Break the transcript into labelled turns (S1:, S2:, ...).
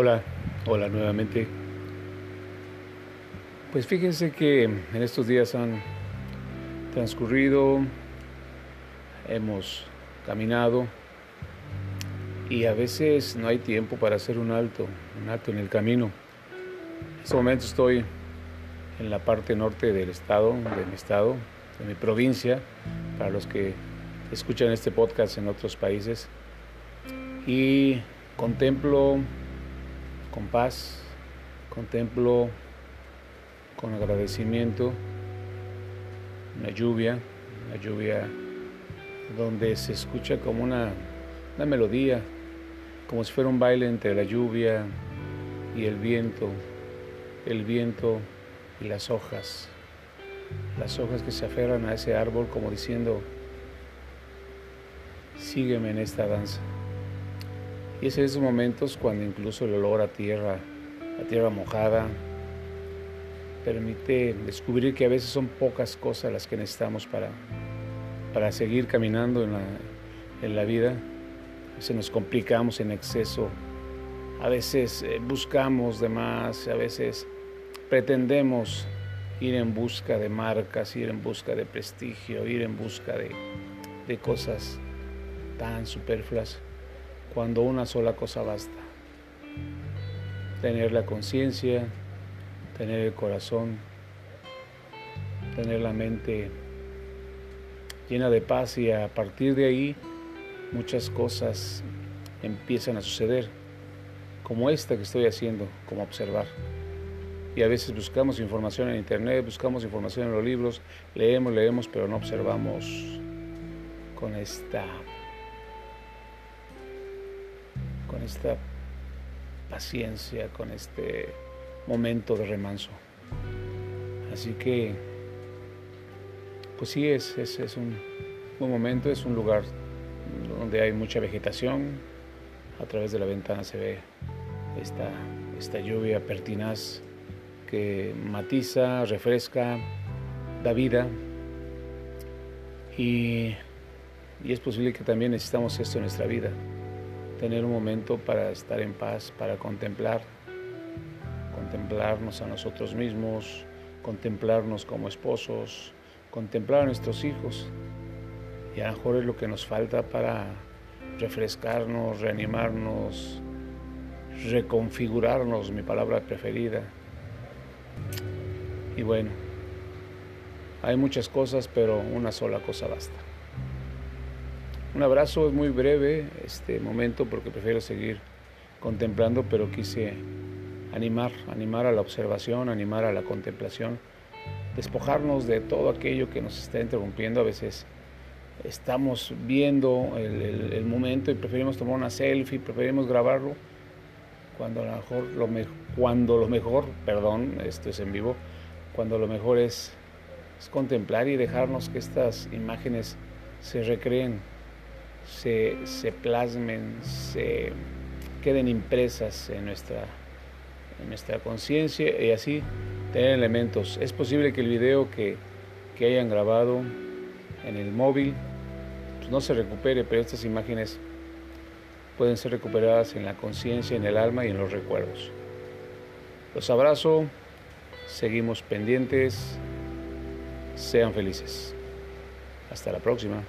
S1: Hola, hola nuevamente. Pues fíjense que en estos días han transcurrido, hemos caminado y a veces no hay tiempo para hacer un alto, un alto en el camino. En este momento estoy en la parte norte del estado, de mi estado, de mi provincia, para los que escuchan este podcast en otros países, y contemplo con paz, contemplo con agradecimiento una lluvia, una lluvia donde se escucha como una, una melodía, como si fuera un baile entre la lluvia y el viento, el viento y las hojas, las hojas que se aferran a ese árbol como diciendo, sígueme en esta danza. Y es en esos momentos cuando incluso el olor a tierra, a tierra mojada, permite descubrir que a veces son pocas cosas las que necesitamos para, para seguir caminando en la, en la vida. A veces nos complicamos en exceso, a veces eh, buscamos de más, a veces pretendemos ir en busca de marcas, ir en busca de prestigio, ir en busca de, de cosas tan superfluas, cuando una sola cosa basta. Tener la conciencia, tener el corazón, tener la mente llena de paz y a partir de ahí muchas cosas empiezan a suceder, como esta que estoy haciendo, como observar. Y a veces buscamos información en internet, buscamos información en los libros, leemos, leemos, pero no observamos con esta esta paciencia, con este momento de remanso. Así que, pues sí, es, es, un buen momento, es un lugar donde hay mucha vegetación. A través de la ventana se ve esta, esta lluvia pertinaz que matiza, refresca, da vida. Y, y es posible que también necesitamos esto en nuestra vida, tener un momento para estar en paz, para contemplar contemplarnos a nosotros mismos, contemplarnos como esposos, contemplar a nuestros hijos. Y a lo mejor es lo que nos falta para refrescarnos, reanimarnos, reconfigurarnos, mi palabra preferida. Y bueno, hay muchas cosas, pero una sola cosa basta. Un abrazo es muy breve este momento porque prefiero seguir contemplando, pero quise animar, animar a la observación, animar a la contemplación, despojarnos de todo aquello que nos está interrumpiendo. A veces estamos viendo el, momento y preferimos tomar una selfie, preferimos grabarlo, cuando lo mejor, perdón, esto es en vivo, cuando lo mejor es contemplar y dejarnos que estas imágenes se recreen, se, se plasmen, se queden impresas en nuestra en nuestra conciencia y así tener elementos. Es posible que el video que, que hayan grabado en el móvil pues no se recupere, pero estas imágenes pueden ser recuperadas en la conciencia, en el alma y en los recuerdos. Los abrazo, seguimos pendientes, sean felices. Hasta la próxima.